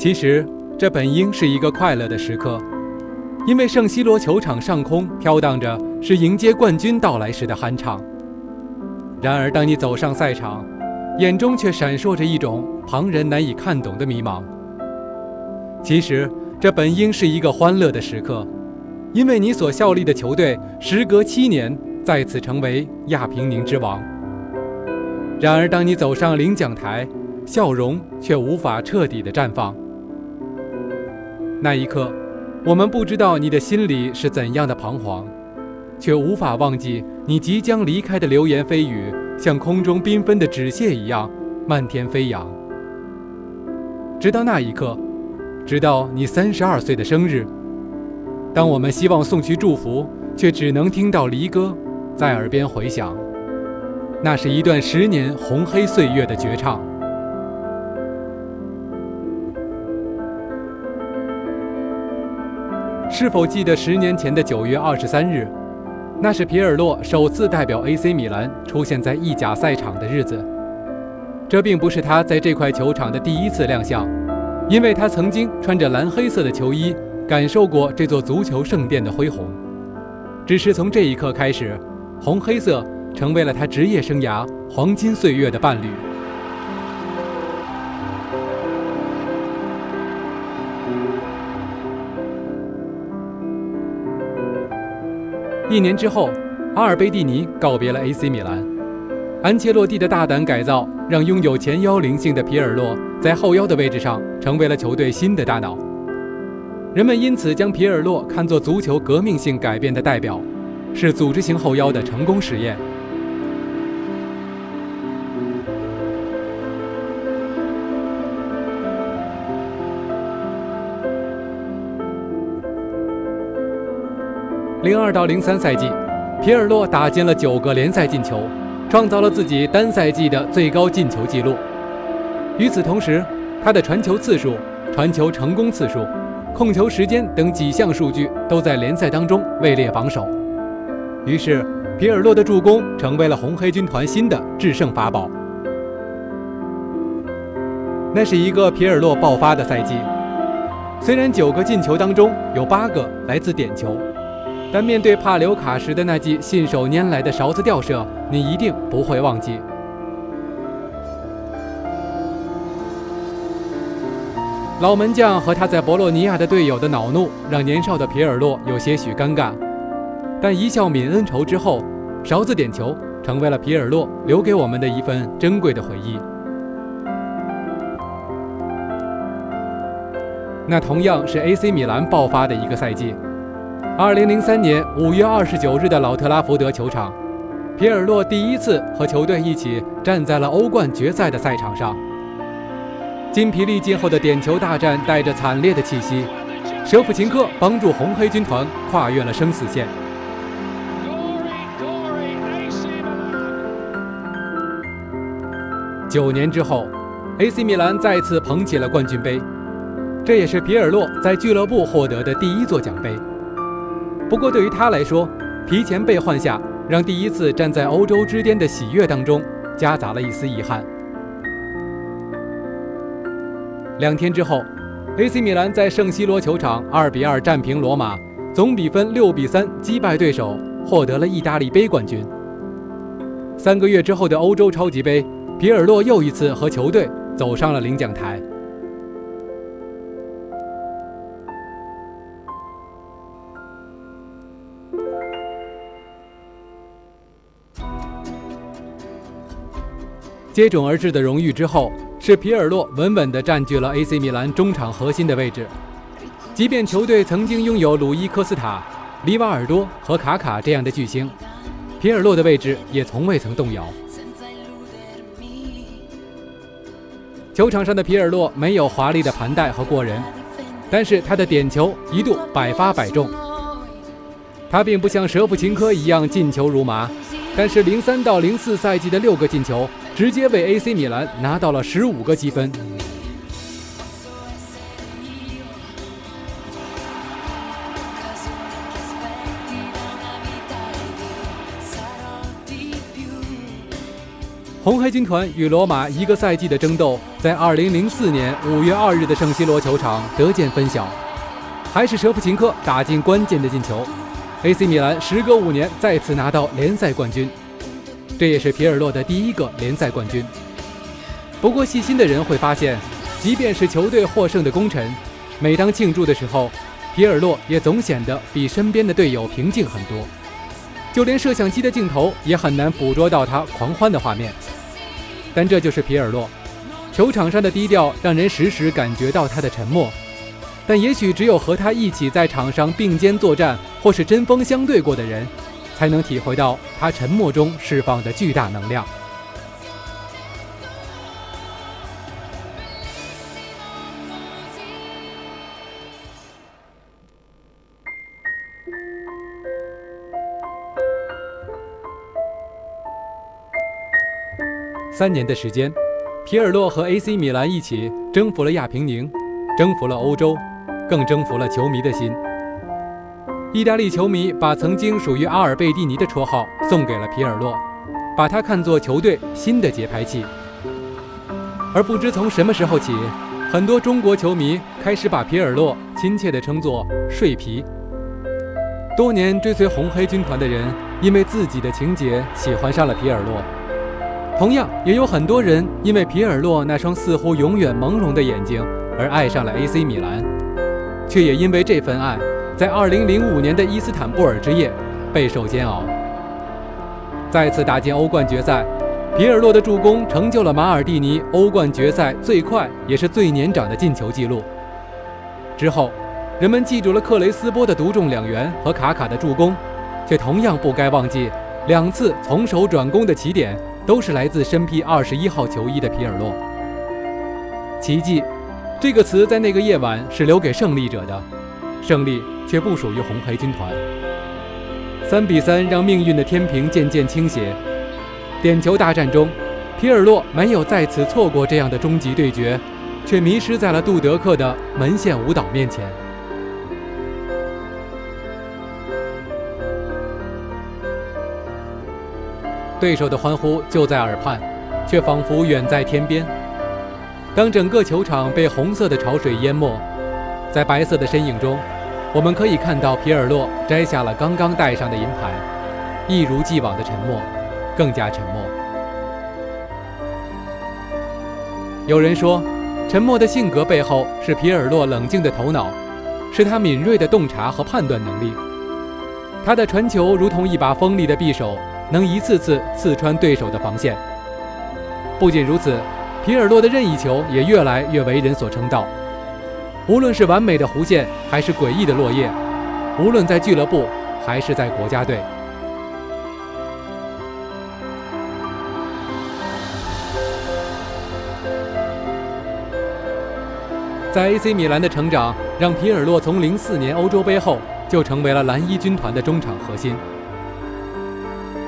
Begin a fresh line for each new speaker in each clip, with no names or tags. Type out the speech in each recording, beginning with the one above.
其实，这本应是一个快乐的时刻，因为圣西罗球场上空飘荡着是迎接冠军到来时的酣畅。然而，当你走上赛场，眼中却闪烁着一种旁人难以看懂的迷茫。其实，这本应是一个欢乐的时刻，因为你所效力的球队时隔七年再次成为亚平宁之王。然而，当你走上领奖台，笑容却无法彻底的绽放。那一刻，我们不知道你的心里是怎样的彷徨，却无法忘记你即将离开的流言蜚语，像空中缤纷的纸屑一样漫天飞扬。直到那一刻，直到你三十二岁的生日，当我们希望送去祝福，却只能听到离歌在耳边回响。那是一段十年红黑岁月的绝唱。是否记得十年前的九月二十三日，那是皮尔洛首次代表 AC 米兰出现在意甲赛场的日子？这并不是他在这块球场的第一次亮相，因为他曾经穿着蓝黑色的球衣，感受过这座足球圣殿的恢宏。只是从这一刻开始，红黑色成为了他职业生涯黄金岁月的伴侣。一年之后，阿尔贝蒂尼告别了 AC 米兰。安切洛蒂的大胆改造，让拥有前腰灵性的皮尔洛在后腰的位置上成为了球队新的大脑。人们因此将皮尔洛看作足球革命性改变的代表，是组织型后腰的成功实验。零二到零三赛季，皮尔洛打进了九个联赛进球，创造了自己单赛季的最高进球纪录。与此同时，他的传球次数、传球成功次数、控球时间等几项数据都在联赛当中位列榜首。于是，皮尔洛的助攻成为了红黑军团新的制胜法宝。那是一个皮尔洛爆发的赛季，虽然九个进球当中有八个来自点球。但面对帕留卡时的那记信手拈来的勺子吊射，你一定不会忘记。老门将和他在博洛尼亚的队友的恼怒，让年少的皮尔洛有些许尴尬。但一笑泯恩仇之后，勺子点球成为了皮尔洛留给我们的一份珍贵的回忆。那同样是 AC 米兰爆发的一个赛季。二零零三年五月二十九日的老特拉福德球场，皮尔洛第一次和球队一起站在了欧冠决赛的赛场上。筋疲力尽后的点球大战带着惨烈的气息，舍甫琴科帮助红黑军团跨越了生死线。九年之后，AC 米兰再次捧起了冠军杯，这也是皮尔洛在俱乐部获得的第一座奖杯。不过，对于他来说，提前被换下，让第一次站在欧洲之巅的喜悦当中夹杂了一丝遗憾。两天之后，AC 米兰在圣西罗球场2比2战平罗马，总比分6比3击败对手，获得了意大利杯冠军。三个月之后的欧洲超级杯，皮尔洛又一次和球队走上了领奖台。接踵而至的荣誉之后，是皮尔洛稳稳地占据了 AC 米兰中场核心的位置。即便球队曾经拥有鲁伊科斯塔、里瓦尔多和卡卡这样的巨星，皮尔洛的位置也从未曾动摇。球场上的皮尔洛没有华丽的盘带和过人，但是他的点球一度百发百中。他并不像舍甫琴科一样进球如麻，但是零三到零四赛季的六个进球。直接为 AC 米兰拿到了十五个积分。红黑军团与罗马一个赛季的争斗，在2004年5月2日的圣西罗球场得见分晓，还是舍甫琴科打进关键的进球，AC 米兰时隔五年再次拿到联赛冠军，这也是皮尔洛的第一个联赛冠军。不过，细心的人会发现，即便是球队获胜的功臣，每当庆祝的时候，皮尔洛也总显得比身边的队友平静很多，就连摄像机的镜头也很难捕捉到他狂欢的画面。但这就是皮尔洛，球场上的低调让人时时感觉到他的沉默，但也许只有和他一起在场上并肩作战或是针锋相对过的人，才能体会到他沉默中释放的巨大能量。三年的时间，皮尔洛和 AC 米兰一起征服了亚平宁，征服了欧洲，更征服了球迷的心。意大利球迷把曾经属于阿尔贝蒂尼的绰号送给了皮尔洛，把他看作球队新的节拍器。而不知从什么时候起，很多中国球迷开始把皮尔洛亲切地称作“睡皮”。多年追随红黑军团的人，因为自己的情节喜欢上了皮尔洛。同样，也有很多人因为皮尔洛那双似乎永远朦胧的眼睛而爱上了 AC 米兰，却也因为这份爱，在2005年的伊斯坦布尔之夜备受煎熬。再次打进欧冠决赛，皮尔洛的助攻成就了马尔蒂尼欧冠决赛最快也是最年长的进球纪录。之后，人们记住了克雷斯波的独中两元和卡卡的助攻，却同样不该忘记两次从守转攻的起点。都是来自身披二十一号球衣的皮尔洛。奇迹，这个词在那个夜晚是留给胜利者的，胜利却不属于红黑军团。三比三让命运的天平渐渐倾斜。点球大战中，皮尔洛没有再次错过这样的终极对决，却迷失在了杜德克的门线舞蹈面前。对手的欢呼就在耳畔，却仿佛远在天边。当整个球场被红色的潮水淹没，在白色的身影中，我们可以看到皮尔洛摘下了刚刚戴上的银牌，一如既往的沉默，更加沉默。有人说，沉默的性格背后是皮尔洛冷静的头脑，是他敏锐的洞察和判断能力。他的传球如同一把锋利的匕首。能一次次刺穿对手的防线。不仅如此，皮尔洛的任意球也越来越为人所称道。无论是完美的弧线，还是诡异的落叶，无论在俱乐部还是在国家队，在 AC 米兰的成长，让皮尔洛从04年欧洲杯后就成为了蓝衣军团的中场核心。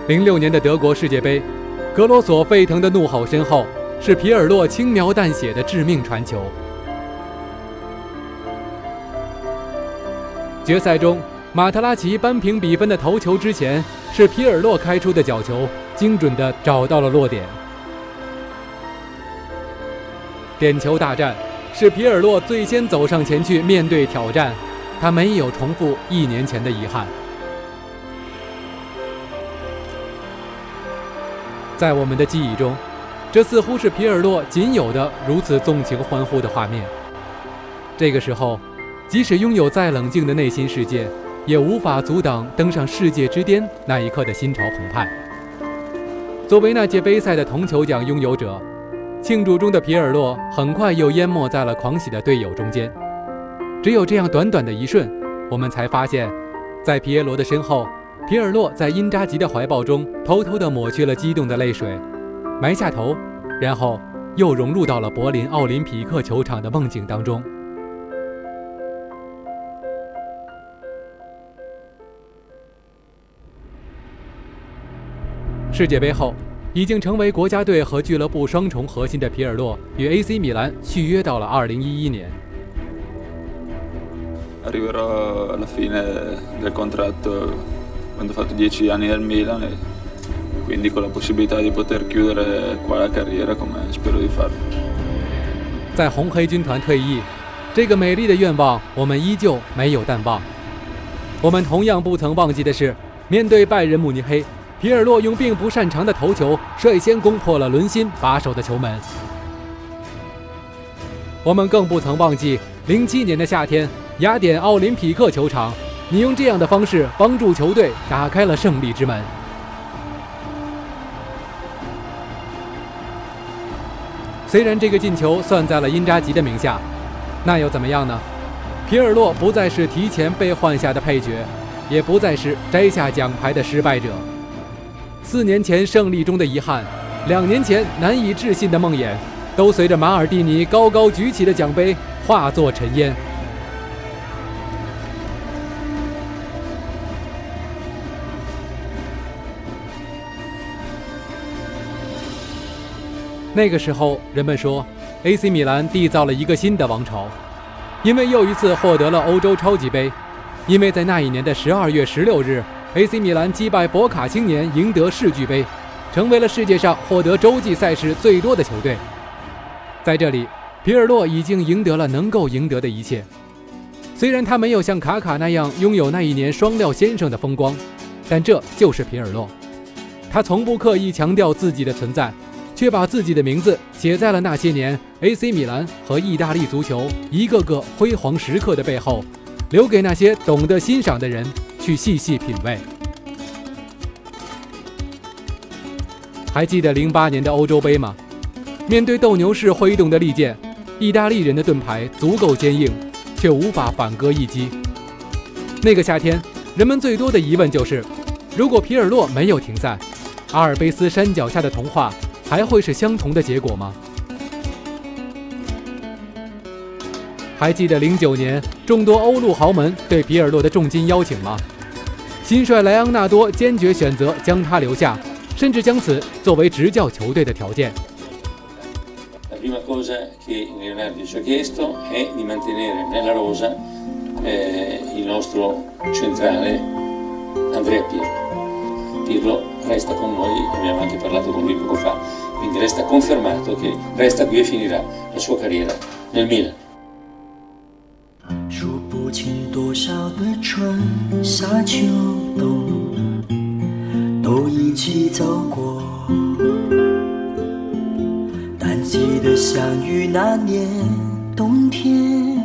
零六年的德国世界杯，格罗索沸腾的怒吼身后，是皮尔洛轻描淡写的致命传球。决赛中，马特拉齐扳平比分的头球之前，是皮尔洛开出的角球，精准的找到了落点。点球大战，是皮尔洛最先走上前去面对挑战，他没有重复一年前的遗憾。在我们的记忆中，这似乎是皮尔洛仅有的如此纵情欢呼的画面。这个时候，即使拥有再冷静的内心世界，也无法阻挡登上世界之巅那一刻的心潮澎湃。作为那届杯赛的铜球奖拥有者，庆祝中的皮尔洛很快又淹没在了狂喜的队友中间。只有这样短短的一瞬，我们才发现，在皮耶罗的身后。皮尔洛在因扎吉的怀抱中偷偷地抹去了激动的泪水，埋下头，然后又融入到了柏林奥林匹克球场的梦境当中。世界杯后，已经成为国家队和俱乐部双重核心的皮尔洛，与 AC 米兰续约到了2011年。
quando ho fatto dieci anni nel Milan e quindi con la possibilità di poter chiudere qua la carriera come spero di fare。
在红黑军团退役，这个美丽的愿望我们依旧没有淡忘。我们同样不曾忘记的是，面对拜仁慕尼黑，皮尔洛用并不擅长的头球率先攻破了伦辛把守的球门。我们更不曾忘记，零七年的夏天，雅典奥林匹克球场，你用这样的方式帮助球队打开了胜利之门。虽然这个进球算在了因扎吉的名下，那又怎么样呢？皮尔洛不再是提前被换下的配角，也不再是摘下奖牌的失败者。四年前胜利中的遗憾，两年前难以置信的梦魇，都随着马尔蒂尼高高举起的奖杯化作尘烟。那个时候，人们说，AC 米兰缔造了一个新的王朝，因为又一次获得了欧洲超级杯，因为在那一年的十二月十六日，AC 米兰击败博卡青年，赢得世俱杯，成为了世界上获得洲际赛事最多的球队。在这里，皮尔洛已经赢得了能够赢得的一切。虽然他没有像卡卡那样拥有那一年双料先生的风光，但这就是皮尔洛。他从不刻意强调自己的存在。却把自己的名字写在了那些年 AC 米兰和意大利足球一个个辉煌时刻的背后，留给那些懂得欣赏的人去细细品味。还记得零八年的欧洲杯吗？面对斗牛士挥动的利剑，意大利人的盾牌足够坚硬，却无法反戈一击。那个夏天，人们最多的疑问就是：如果皮尔洛没有停赛，阿尔卑斯山脚下的童话。还会是相同的结果吗？还记得零九年众多欧陆豪门对皮尔洛的重金邀请吗？新帅莱昂纳多坚决选择将他留下，甚至将此作为执教球队的条件。
多少的春夏秋冬，都一起走过。但记得相遇那年冬天，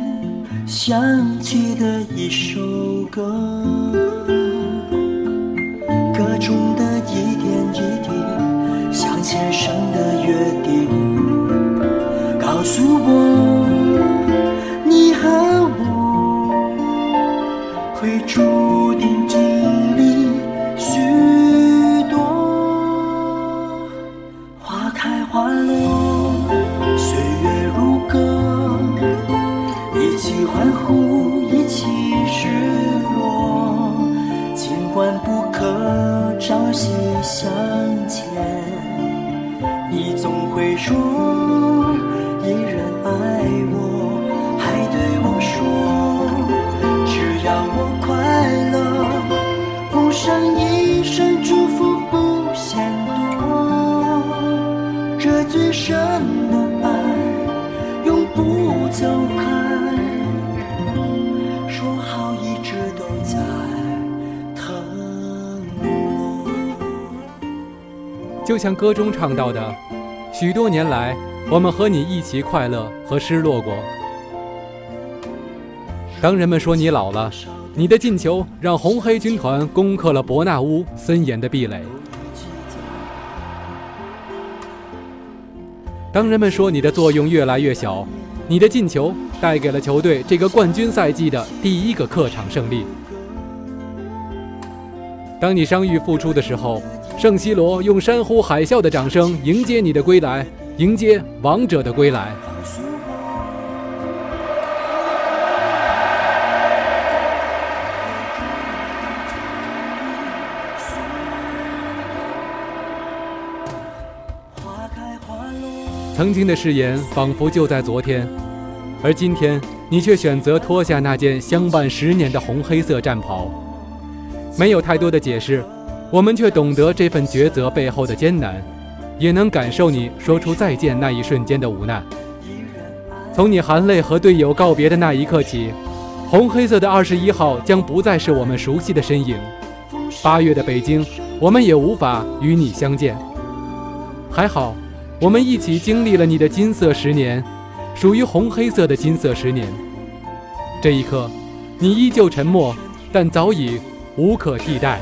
想起的一首歌。注定这。
就像歌中唱到的，许多年来，我们和你一起快乐和失落过。当人们说你老了，你的进球让红黑军团攻克了伯纳乌森严的壁垒；当人们说你的作用越来越小，你的进球带给了球队这个冠军赛季的第一个客场胜利；当你伤愈复出的时候。圣西罗用山呼海啸的掌声迎接你的归来，迎接王者的归来。曾经的誓言仿佛就在昨天，而今天你却选择脱下那件相伴十年的红黑色战袍，没有太多的解释。我们却懂得这份抉择背后的艰难，也能感受你说出再见那一瞬间的无奈。从你含泪和队友告别的那一刻起，红黑色的二十一号将不再是我们熟悉的身影。八月的北京，我们也无法与你相见。还好，我们一起经历了你的金色十年，属于红黑色的金色十年。这一刻，你依旧沉默，但早已无可替代。